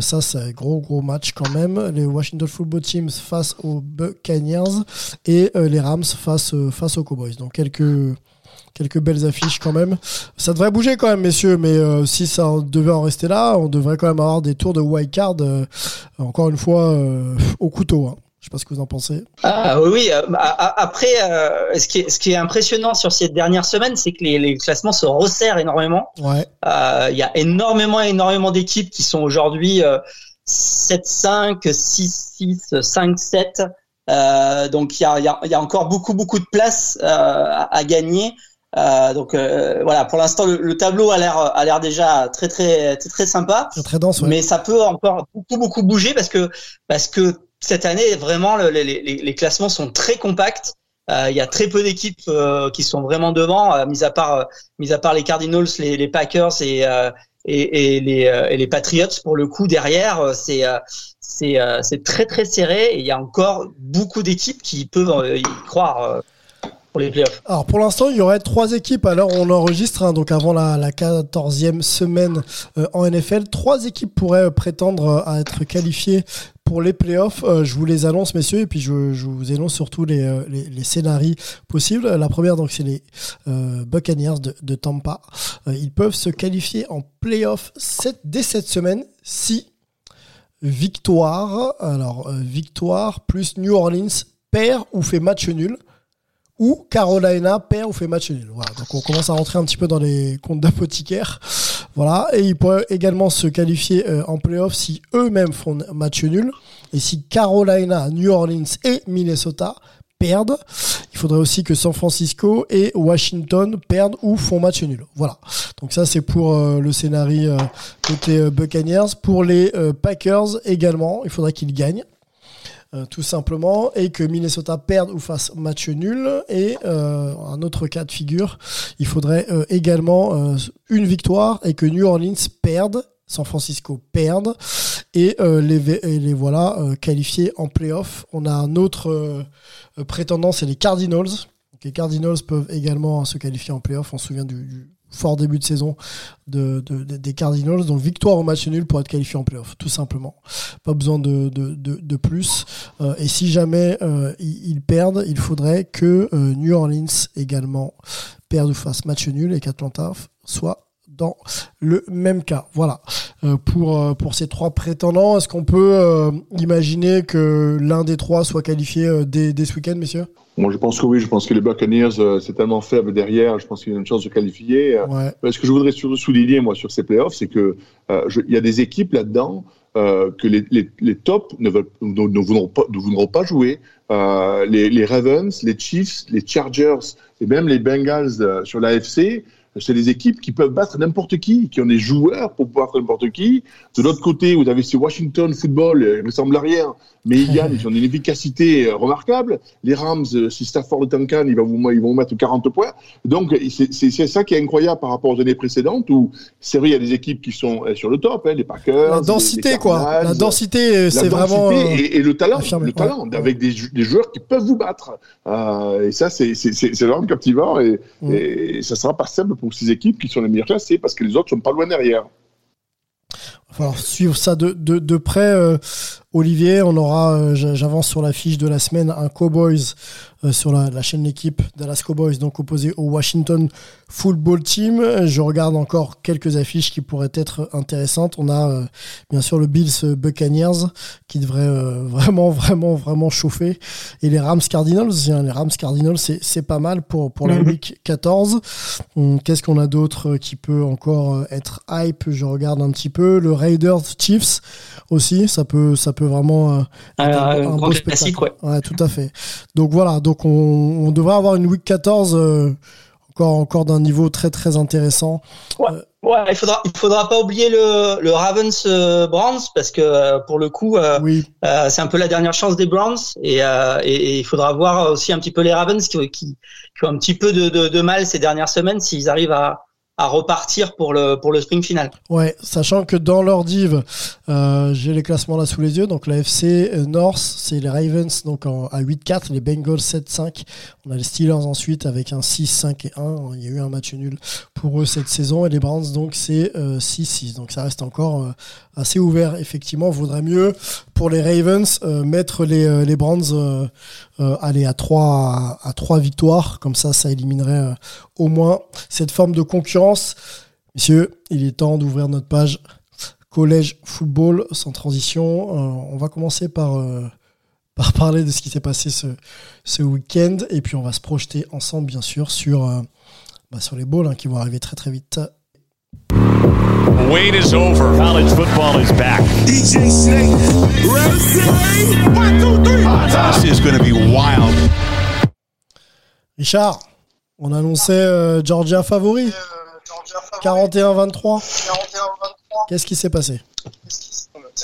Ça, c'est un gros gros match quand même. Les Washington Football Teams face aux Buccaneers et les Rams face face aux Cowboys. Donc quelques quelques belles affiches quand même. Ça devrait bouger quand même, messieurs, mais euh, si ça devait en rester là, on devrait quand même avoir des tours de wild card, euh, encore une fois, euh, au couteau. Hein. Je sais pas ce que vous en pensez. Ah oui, après, ce, qui est, ce qui est impressionnant sur ces dernières semaines, c'est que les, les, classements se resserrent énormément. Ouais. Il y a énormément, énormément d'équipes qui sont aujourd'hui 7-5, 6-6, 5-7. Euh, donc il y a, y, a, y a, encore beaucoup beaucoup de place euh, à, à, gagner. Euh, donc euh, voilà, pour l'instant le, le, tableau a l'air a l'air déjà très très très très sympa. Très dense, ouais. Mais ça peut encore beaucoup beaucoup bouger parce que parce que cette année vraiment le, les, les, les, classements sont très compacts. Il y a très peu d'équipes qui sont vraiment devant, mis à part mis à part les Cardinals, les, les Packers et et, et, les, et les Patriots pour le coup derrière c'est c'est euh, c'est très très serré et il y a encore beaucoup d'équipes qui peuvent euh, y croire euh, Alors pour l'instant, il y aurait trois équipes où on enregistre, hein, donc avant la, la 14e semaine en NFL. Trois équipes pourraient prétendre à être qualifiées pour les playoffs. je vous les annonce, messieurs, et puis je, vous énonce surtout les, scénarios possibles. La première, donc, c'est les Buccaneers de, de Tampa. ils peuvent se qualifier en playoffs dès cette semaine si victoire. Alors, euh, victoire plus New Orleans perd ou fait match nul. Ou Carolina perd ou fait match nul. Voilà. Donc on commence à rentrer un petit peu dans les comptes d'apothicaire. Voilà. Et ils pourraient également se qualifier euh, en playoff si eux-mêmes font match nul. Et si Carolina, New Orleans et Minnesota perdent. Il faudrait aussi que San Francisco et Washington perdent ou font match nul. Voilà. Donc ça c'est pour euh, le scénario euh, côté euh, Buccaneers. Pour les Packers également, il faudrait qu'ils gagnent. Tout simplement, et que Minnesota perde ou fasse match nul. Et un autre cas de figure, il faudrait également une victoire et que New Orleans perde San Francisco perde et les, les voilà qualifiés en playoff. On a un autre euh, prétendant, c'est les Cardinals. les Cardinals peuvent également se qualifier en playoff. On se souvient du, fort début de saison de, des Cardinals. Donc victoire au match nul pour être qualifié en playoff, tout simplement. Pas besoin de, plus. Euh, et si jamais euh, ils, perdent, il faudrait que New Orleans également perde ou fasse match nul et qu'Atlanta soit dans le même cas. Voilà. pour, ces trois prétendants, est-ce qu'on peut imaginer que l'un des trois soit qualifié dès ce week-end, messieurs? Moi, je pense que oui. Je pense que les Buccaneers, euh, c'est tellement faible derrière. Je pense qu'il y a une chance de qualifier. Ouais. Ce que je voudrais souligner, moi, sur ces playoffs, c'est que euh, y a des équipes là-dedans euh, que les, les, les tops ne, veulent, ne, ne, voudront pas, ne voudront pas jouer. Euh, les, les, Ravens, les Chiefs, les Chargers et même les Bengals euh, sur l'AFC c'est des équipes qui peuvent battre n'importe qui, qui ont des joueurs pour pouvoir battre n'importe qui. De l'autre côté, vous avez ces Washington Football, il me semble rien, mais ils gagnent, ils ont une efficacité euh, remarquable. Les Rams, euh, si Stafford le Tankan, ils vont vous, ils vont mettre 40 points. Donc, c'est ça qui est incroyable par rapport aux années précédentes où, c'est vrai, il y a des équipes qui sont euh, sur le top, hein, les Packers. La densité, quoi. La densité, c'est vraiment. Et, et, le talent, le talent, avec des, des, joueurs qui peuvent vous battre. Euh, et ça, c'est vraiment captivant et, mm. et ça sera pas simple pour ces équipes qui sont les meilleures classées parce que les autres sont pas loin derrière. Falloir suivre ça de près. Euh, Olivier, on aura, euh, j'avance sur la fiche de la semaine, un Cowboys euh, sur la, la, chaîne L'équipe, Dallas Cowboys, donc opposé au Washington Football Team. Je regarde encore quelques affiches qui pourraient être intéressantes. On a euh, bien sûr le Bills Buccaneers qui devrait vraiment, vraiment, vraiment chauffer. Et les Rams Cardinals, hein, les Rams Cardinals, c'est pas mal pour, pour la mhm. week 14. Hum, qu'est-ce qu'on a d'autre qui peut encore être hype? Je regarde un petit peu. Le Raiders Chiefs aussi, ça peut, ça peut vraiment euh, ah, un, un beau classique, ouais. ouais. tout à fait. Donc voilà, donc on, on devrait avoir une week 14 euh, encore, encore d'un niveau très très intéressant. Ouais. Euh, ouais, il faudra, il faudra pas oublier le, le Ravens euh, Browns parce que pour le coup, oui. c'est un peu la dernière chance des Browns et, et, il faudra voir aussi un petit peu les Ravens qui, qui, qui ont un petit peu de, de, de mal ces dernières semaines s'ils arrivent à, à repartir pour le pour le sprint final. Ouais, sachant que dans leur div, euh, j'ai les classements là sous les yeux. Donc la FC euh, North, c'est les Ravens donc à 8-4, les Bengals 7-5. On a les Steelers ensuite avec un 6-5 et 1. Il y a eu un match nul pour eux cette saison et les Browns donc c'est euh, 6-6. Donc ça reste encore euh, assez ouvert. Effectivement, vaudrait mieux pour les Ravens, euh, mettre les, euh, les Browns euh, aller à trois à, trois victoires, comme ça, ça éliminerait au moins cette forme de concurrence. Messieurs, il est temps d'ouvrir notre page collège football sans transition. On va commencer par par parler de ce qui s'est passé ce, ce week-end et puis on va se projeter ensemble, bien sûr, sur bah, sur les balls hein, qui vont arriver très très vite. Wait is over. College football is back. DJ Snake? One, two, three. This is going to be wild. Richard, on annonçait euh, Georgia favori. 41-23. Qu'est-ce qui s'est passé?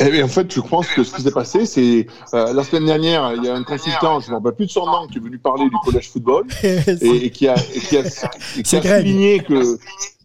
Eh bien, en fait, je pense que ce qui s'est passé, c'est euh, la semaine dernière, il y a un consultant, je ne me rappelle plus de son nom, qui est venu parler du collège football et, et qui a, et qui a, et qui a souligné que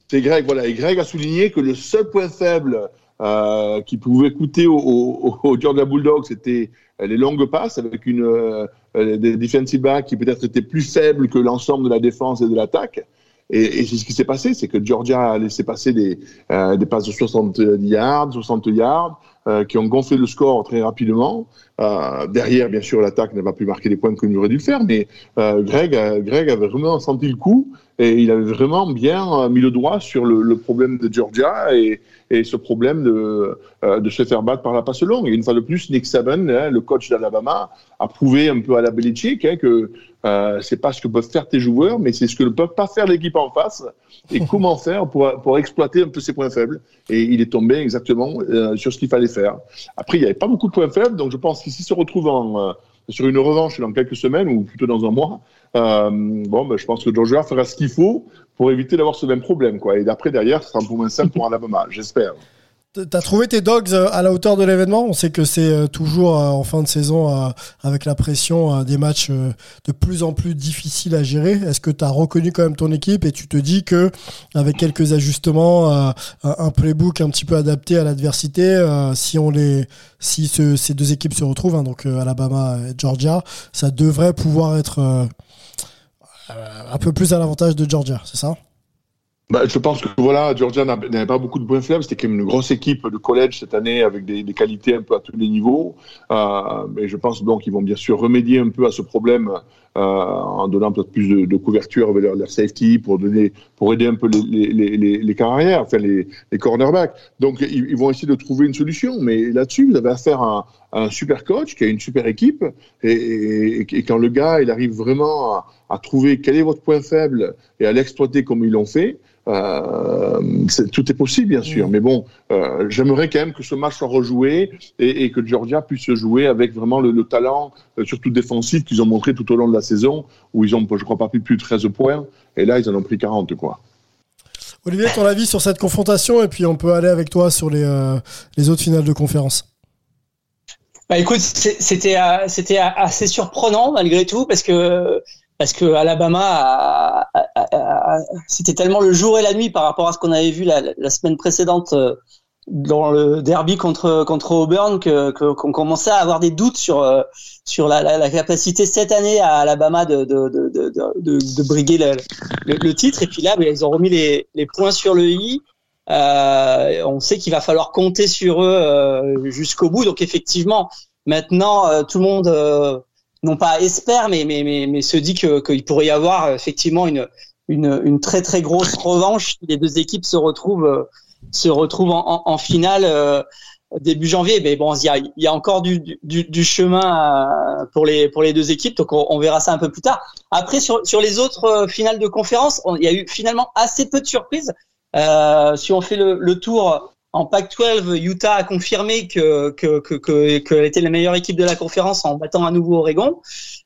c'est Greg, voilà, et Greg a souligné que le seul point faible euh, qui pouvait coûter au, au, au Georgia Bulldogs, c'était les longues passes avec une euh, des defensive backs qui peut-être étaient plus faibles que l'ensemble de la défense et de l'attaque. Et, et c'est ce qui s'est passé, c'est que Georgia a laissé passer des, euh, des passes de 60 yards, 60 yards, euh, qui ont gonflé le score très rapidement. Euh, derrière, bien sûr, l'attaque n'a pas pu marquer les points comme il aurait dû le faire, mais euh, Greg, Greg avait vraiment senti le coup et il avait vraiment bien euh, mis le doigt sur le, le problème de Georgia et, et ce problème de, euh, de se faire battre par la passe longue. Et une fois de plus, Nick Saban, hein, le coach d'Alabama, a prouvé un peu à la Belichick hein, que euh, c'est pas ce que peuvent faire tes joueurs, mais c'est ce que ne peuvent pas faire l'équipe en face et comment faire pour, pour exploiter un peu ses points faibles. Et il est tombé exactement euh, sur ce qu'il fallait faire. Après, il n'y avait pas beaucoup de points faibles, donc je pense qu'ici se retrouve en, euh, sur une revanche dans quelques semaines ou plutôt dans un mois. Euh, bon, ben, je pense que Georgia fera ce qu'il faut pour éviter d'avoir ce même problème. Quoi. Et d'après, derrière, ce sera un peu moins simple pour Alabama, j'espère. T'as trouvé tes dogs euh, à la hauteur de l'événement? On sait que c'est euh, toujours euh, en fin de saison avec la pression des matchs de plus en plus difficiles à gérer. Est-ce que tu as reconnu quand même ton équipe et tu te dis que avec quelques ajustements, un playbook un petit peu adapté à l'adversité, si on les, si ce- ces deux équipes se retrouvent, hein, donc Alabama et Georgia, ça devrait pouvoir être un peu plus à l'avantage de Georgia, c'est ça? Bah, je pense que voilà, Georgia n'a- n'avait pas beaucoup de points faibles. C'était quand même une grosse équipe de collège cette année avec des, des qualités un peu à tous les niveaux. Euh, mais je pense donc qu'ils vont bien sûr remédier un peu à ce problème euh, en donnant peut-être plus de, de couverture avec leur, leur safety pour donner, pour aider un peu les, les, les, les, carrières, enfin les, les cornerbacks. Donc ils, ils vont essayer de trouver une solution. Mais là-dessus, vous avez affaire à un super coach qui a une super équipe. Et, et, et quand le gars, il arrive vraiment à, à trouver quel est votre point faible et à l'exploiter comme ils l'ont fait. Euh, tout est possible, bien sûr, mais bon, euh, j'aimerais quand même que ce match soit rejoué et, et que Georgia puisse se jouer avec vraiment le, le talent, euh, surtout défensif, qu'ils ont montré tout au long de la saison, où ils ont, je crois pas, pris plus de 13 points, et là, ils en ont pris 40, quoi. Olivier, ton avis sur cette confrontation et puis on peut aller avec toi sur les, les autres finales de conférence. Bah écoute, c'était euh, c'était assez surprenant malgré tout parce que parce que Alabama, c'était tellement le jour et la nuit par rapport à ce qu'on avait vu la, semaine précédente euh, dans le derby contre contre Auburn que qu'on commençait à avoir des doutes sur euh, sur la, capacité cette année à Alabama de de de de, de, briguer le, le, le titre et puis là, bah, ils ont remis les les points sur le i. Euh, on sait qu'il va falloir compter sur eux euh, jusqu'au bout. Donc effectivement, maintenant euh, tout le monde, non pas espère, mais mais mais, mais se dit qu'il pourrait y avoir effectivement une une une très très grosse revanche. Les deux équipes se retrouvent se retrouvent en, en, finale. début janvier, mais bon, il y a, y a encore du, du, du chemin pour les pour les deux équipes, donc on, on verra ça un peu plus tard. Après, sur sur les autres finales de conférence, on- il y a eu finalement assez peu de surprises. Euh, si on fait le, le tour en Pac-12, Utah a confirmé que que que que- qu'elle était la meilleure équipe de la conférence en battant à nouveau Oregon.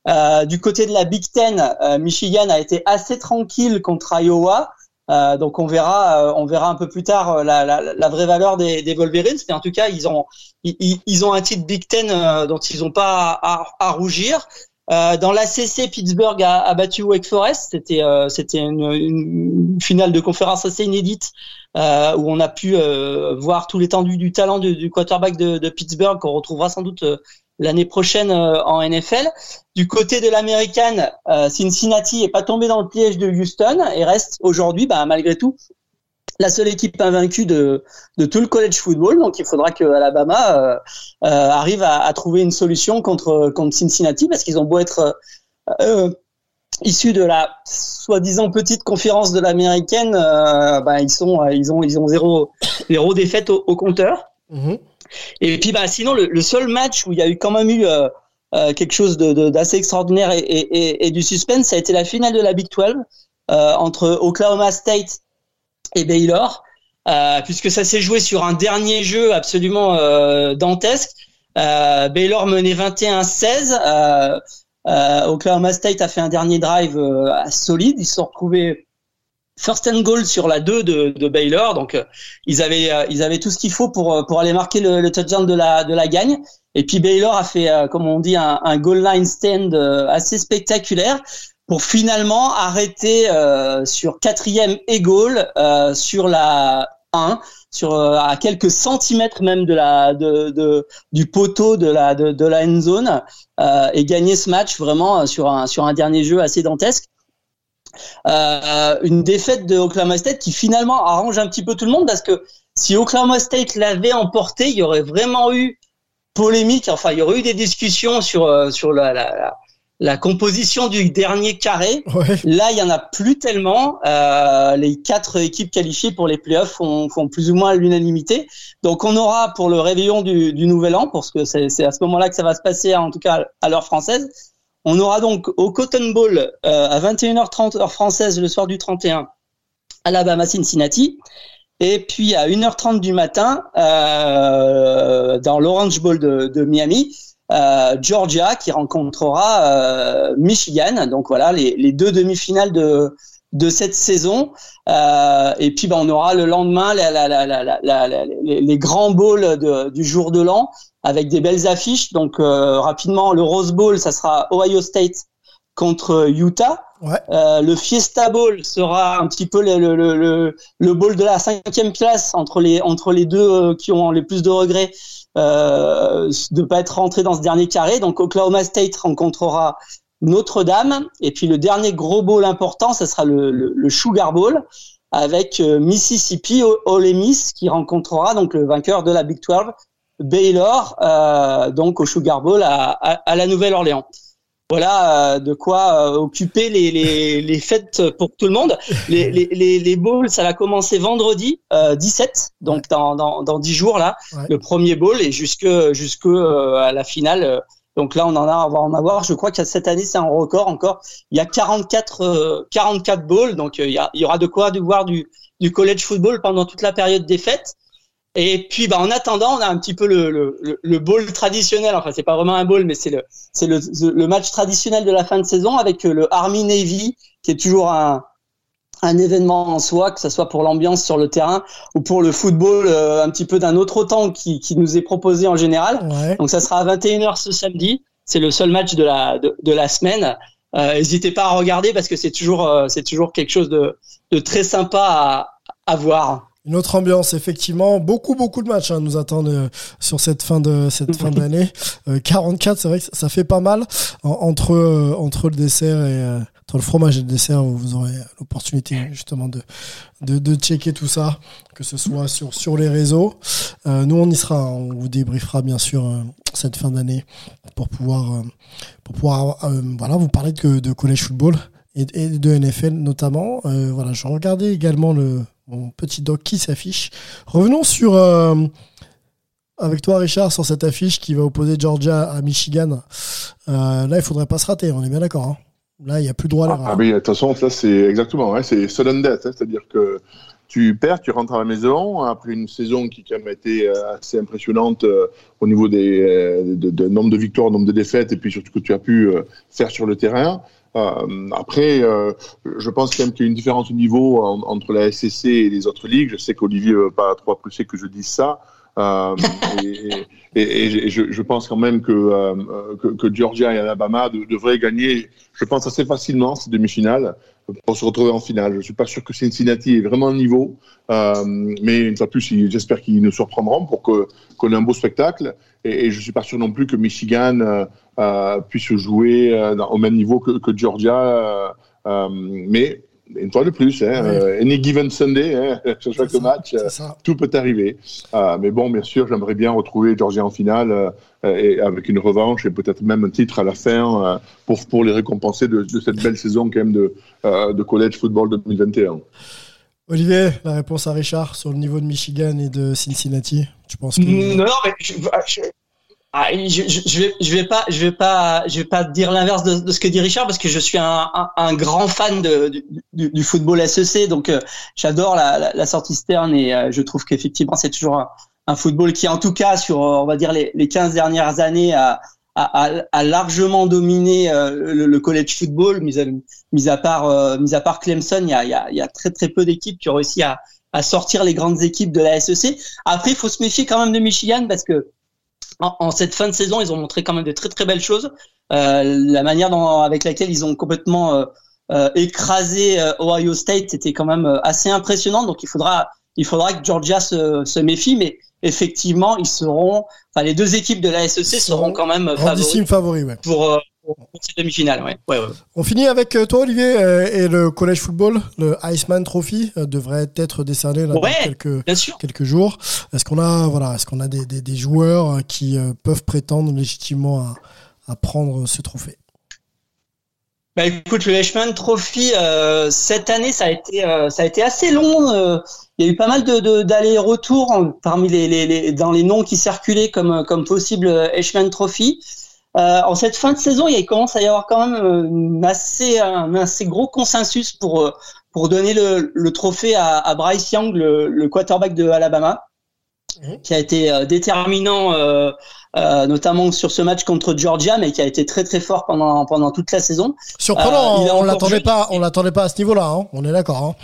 Euh, du côté de la Big Ten, euh, Michigan a été assez tranquille contre Iowa. Euh, donc on verra, euh, on verra un peu plus tard euh, la, la, la vraie valeur des, des Wolverines. Mais en tout cas, ils ont, ils, ils- ont un titre Big Ten dont ils n'ont pas à- à rougir. Euh, dans l'ACC, Pittsburgh a, a battu Wake Forest. C'était, euh, c'était une, une finale de conférence assez inédite euh, où on a pu euh, voir tout l'étendue du talent du, du quarterback de, de Pittsburgh qu'on retrouvera sans doute euh, l'année prochaine euh, en NFL. Du côté de l'américaine, Cincinnati est pas tombé dans le piège de Houston et reste aujourd'hui, bah, malgré tout, la seule équipe invaincue de, de tout le college football. Donc il faudra que Alabama euh, euh, arrive à, à, trouver une solution contre, contre Cincinnati parce qu'ils ont beau être euh, issus de la soi-disant petite conférence de l'américaine, euh, ben, ils sont ils ont ils ont zéro zéro défaite au, au compteur. Mhm. Et puis bah sinon le, le, seul match où il y a eu quand même eu euh, euh, quelque chose d'assez de, extraordinaire et, et, et, du suspense, ça a été la finale de la Big 12 euh, entre Oklahoma State et Baylor, euh, puisque ça s'est joué sur un dernier jeu absolument euh, dantesque. Euh, Baylor menait 21-16. Euh, euh, Oklahoma State a fait un dernier drive solide. Ils se sont retrouvés first and goal sur la 2 de, Baylor. Donc ils avaient tout ce qu'il faut pour aller marquer le, touchdown de la gagne. Et puis Baylor a fait comme on dit un goal line stand assez spectaculaire pour finalement arrêter euh, sur quatrième et euh, sur la 1 sur euh, à quelques centimètres même de la de, de du poteau de la de, de la end zone euh, et gagner ce match vraiment sur un sur un dernier jeu assez dantesque. Euh, une défaite de Oklahoma State qui finalement arrange un petit peu tout le monde parce que si Oklahoma State l'avait emporté il y aurait vraiment eu polémique enfin il y aurait eu des discussions sur sur la, la, la la composition du dernier carré. Ouais. Là, il y en a plus tellement. Euh, les quatre équipes qualifiées pour les playoffs font, font plus ou moins l'unanimité. Donc, on aura pour le réveillon du, du Nouvel An, parce que c'est à ce moment-là que ça va se passer, en tout cas à l'heure française. On aura donc au Cotton Bowl euh, à 21h30 heure française le soir du 31, Alabama Cincinnati. Et puis à 1h30 du matin, euh, dans l'Orange Bowl de, de Miami, Georgia qui rencontrera euh, Michigan. Donc voilà les, les deux demi-finales de de cette saison. Euh, et puis ben, on aura le lendemain la, la, la, les, les, grands bowls de, du jour de l'an avec des belles affiches. Donc euh, rapidement, le Rose Bowl, ça sera Ohio State contre Utah. Ouais. Euh, le Fiesta Bowl sera un petit peu le, le, le, le bowl de la cinquième place entre les entre les deux qui ont les plus de regrets euh, de pas être rentré dans ce dernier carré. Donc Oklahoma State rencontrera Notre-Dame et puis le dernier gros bowl important, ce sera le, Sugar Bowl avec euh, Mississippi Ole Miss qui rencontrera donc le vainqueur de la Big 12 Baylor euh, donc au Sugar Bowl à la Nouvelle-Orléans voilà euh, de quoi euh, occuper les, les, les, fêtes pour tout le monde. Les, les, les, les bowls, ça va commencer vendredi euh, 17, donc dans, dans, dans 10 jours là, Ouais. le premier bowl et jusque jusque euh, à la finale. Donc là, on en a, on va en avoir. Je crois que cette année, c'est un record encore. Il y a 44 euh, 44 bowls, donc il y, a, il y aura de quoi de voir du du college football pendant toute la période des fêtes. Et puis, bah, en attendant, on a un petit peu le, le, le bowl traditionnel. Enfin, c'est pas vraiment un bowl, mais c'est le, c'est le, le match traditionnel de la fin de saison avec le Army Navy, qui est toujours un, un événement en soi, que ce soit pour l'ambiance sur le terrain ou pour le football euh, un petit peu d'un autre temps qui, qui nous est proposé en général. Ouais. Donc, ça sera à 21h ce samedi. C'est le seul match de la, de, de la semaine. Euh, N'hésitez pas à regarder parce que c'est toujours, euh, c'est toujours quelque chose de, de très sympa à, à voir. Une autre ambiance, effectivement. Beaucoup, beaucoup de matchs hein, nous attendent euh, sur cette fin de cette fin d'année. Euh, 44, c'est vrai que ça, fait pas mal en- entre euh, entre le dessert et euh, entre le fromage et le dessert. Vous aurez l'opportunité justement de, de de checker tout ça, que ce soit sur sur les réseaux. Euh, nous, on y sera. On vous débriefera bien sûr euh, cette fin d'année pour pouvoir euh, pour pouvoir euh, voilà vous parler de, de college football et, et de NFL notamment. Euh, voilà, je regardais également le mon petit doc qui s'affiche. Revenons sur euh, avec toi Richard sur cette affiche qui va opposer Georgia à Michigan. Euh, là, il faudrait pas se rater, on est bien d'accord. hein. Là, il y a plus droit à. Ah, toute façon, ça, c'est exactement, ouais, c'est sudden death, hein, c'est-à-dire que tu perds, tu rentres à la maison après une saison qui quand même a été euh, assez impressionnante au niveau des de, de nombre de victoires, nombre de défaites, et puis surtout que tu as pu faire sur le terrain. Euh, après, euh, je pense quand même qu'il y a une différence au niveau en- entre la SEC et les autres ligues. Je sais qu'Olivier va pas trop apprécier que je dise ça. Euh, et, et- et je, je pense quand même que, euh, que, que Georgia et Alabama de- devraient gagner, je pense assez facilement ces demi-finales pour se retrouver en finale. Je suis pas sûr que Cincinnati ait vraiment le niveau, euh, mais une fois de plus, j'espère qu'ils nous surprendront pour que qu'on ait un beau spectacle. Et, et je suis pas sûr non plus que Michigan euh, euh, puisse jouer euh, au même niveau que, que Georgia. euh, mais une fois de plus, hein, euh, any given Sunday, hein, sur chaque match, euh, tout peut arriver. Euh, mais bon, bien sûr, j'aimerais bien retrouver Georgia en finale euh, et avec une revanche et peut-être même un titre à la fin euh, pour, pour les récompenser de, de cette belle saison quand même de, euh, de college football 2021. Olivier, la réponse à Richard sur le niveau de Michigan et de Cincinnati. Tu penses que Non, non, mais je, je- ah, je, je- vais, pas, je vais pas, je vais pas dire l'inverse de, ce que dit Richard parce que je suis un, grand fan du, football SEC, donc euh, j'adore la, sortie Stern et euh, je trouve qu'effectivement c'est toujours un, football qui, en tout cas, sur euh, on va dire les, les 15 dernières années, a, largement dominé le, le college football, mis à, part, Clemson, il y a, très très peu d'équipes qui ont réussi à sortir les grandes équipes de la SEC. Après, il faut se méfier quand même de Michigan parce que en, en cette fin de saison, ils ont montré quand même de très très belles choses. Euh, la manière dont, avec laquelle ils ont complètement euh, euh, écrasé euh, Ohio State était quand même euh, assez impressionnant. Donc il faudra il faudra que Georgia se, se méfie, mais effectivement ils seront, enfin les deux équipes de la SEC seront quand même Grandissime favori, ouais. pour, Ouais. Ouais, ouais. On finit avec euh, toi, Olivier, euh, et le college football, le Iceman Trophy euh, devrait être décerné là, dans quelques, jours. Est-ce qu'on a, voilà, est-ce qu'on a des, des, des joueurs qui peuvent prétendre légitimement à, à prendre ce trophée? Bah écoute, le Heisman Trophy euh, cette année, ça a été euh, ça a été assez long. euh, il y a eu pas mal de, d'allers-retours en- parmi les, les, les dans les noms qui circulaient comme comme possible Heisman Trophy. Euh, en cette fin de saison, il commence à y avoir quand même euh, une assez un assez gros consensus pour euh, pour donner le, le trophée à, à Bryce Young, le, le quarterback de Alabama, qui a été euh, déterminant. euh, euh, notamment sur ce match contre Georgia, mais qui a été très très fort pendant pendant toute la saison. Surprenant, Euh, on l'attendait pas, on l'attendait pas à ce niveau-là. hein. On est d'accord. Hein.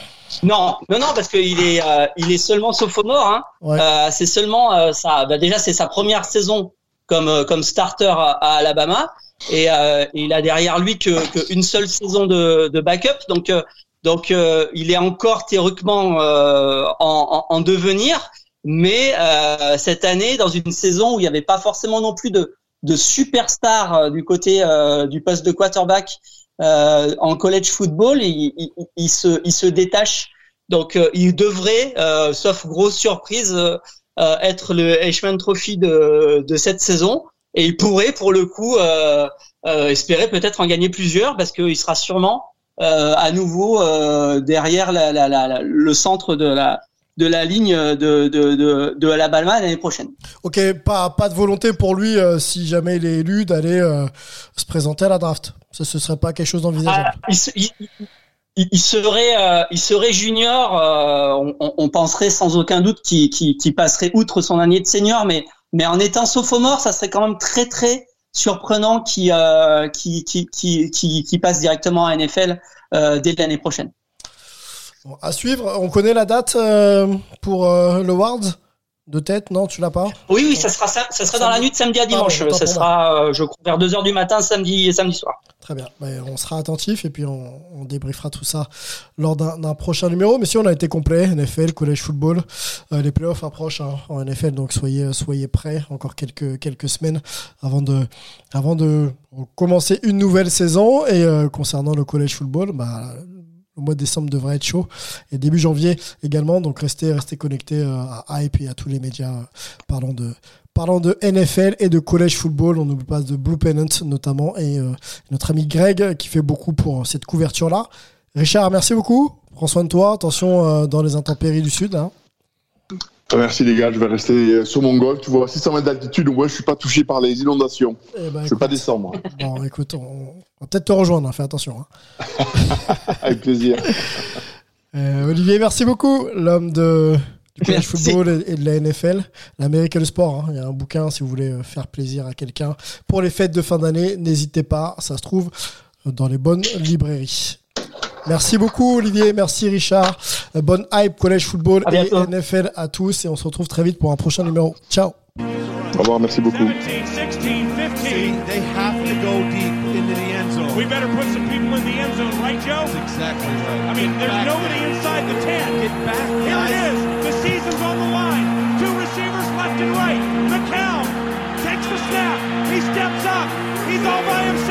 Non, non, non, parce qu'il est, euh, il est seulement sophomore. Hein. Ouais. Euh, c'est seulement euh, ça. Bah déjà, c'est sa première saison comme euh, comme starter à, à Alabama, et euh, il a derrière lui que, que seule saison de, de backup. Donc euh, donc il est encore théoriquement en, en, en devenir, mais cette année dans une saison où il n'y avait pas forcément non plus de de superstars du côté du poste de quarterback euh, en college football, il, il, il se, il se détache. Donc, euh, il devrait, euh, sauf grosse surprise, euh, être le Heisman Trophy de, de cette saison. Et il pourrait, pour le coup, euh, euh, espérer peut-être en gagner plusieurs parce qu'il sera sûrement à nouveau derrière la, la, la, la- le centre de la, de la ligne de, de, de, de Alabama l'année prochaine. Ok, pas, pas de volonté pour lui, euh, si jamais il est élu, d'aller euh, se présenter à la draft. Ce serait pas quelque chose d'envisageable. Ah, il, il- il- serait, euh, il serait junior. euh, on, on- penserait sans aucun doute qu'il passerait outre son année de senior, mais, mais en étant sophomore, ça serait quand même très très surprenant qu'il euh, passe directement à NFL euh, dès l'année prochaine. Bon, à suivre, on connaît la date euh, pour euh, le de tête, non Tu l'as pas Oui, oui, ça sera ça, ça sera dans la nuit de samedi à dimanche. Ça sera, euh, je crois, vers 2 heures du matin, samedi, samedi soir. Très bien. Ben, on sera attentif et puis on, on débriefera tout ça lors d'un d'un prochain numéro. Mais si on a été complet, NFL, collège football, euh, les playoffs approchent hein, en NFL, donc soyez soyez prêts. Encore quelques quelques semaines avant de avant de commencer une nouvelle saison. Et euh, concernant le collège football, bah le mois de décembre devrait être chaud et début janvier également. Donc restez restez connectés euh, à Hype et à tous les médias euh, parlant de NFL et de college football, on n'oublie pas de Blue Pennant notamment et euh, notre ami Greg qui fait beaucoup pour cette couverture-là. Richard, merci beaucoup. Prends soin de toi. Attention dans les intempéries du sud. hein. Merci les gars, je vais rester euh, sur mon golf. Tu vois, 600 mètres d'altitude, donc ouais, je suis pas touché par les inondations. Eh ben, je vais pas descendre. Bon, écoute, on, on va peut-être te rejoindre. hein, Fais attention. hein. Avec plaisir. Euh, Olivier, merci beaucoup. L'homme de du college Merci. football et, et de la NFL, l'Amérique et le sport. hein. Il y a un bouquin si vous voulez euh, faire plaisir à quelqu'un pour les fêtes de fin d'année. N'hésitez pas, ça se trouve dans les bonnes librairies. Merci beaucoup Olivier, merci Richard. Euh, Bonne hype collège football À et bientôt. NFL à tous et on se retrouve très vite pour un prochain numéro. Ciao. Au revoir, merci beaucoup. 17, 16, 15. They have to go deep into the end zone. We better put some people in the end zone, right, Joe? That's exactly right. I mean, Get there's back nobody there. inside the 10. Get back, Here it is. The season's on the line. Two receivers left and right. McCown takes the snap. He steps up. He's almost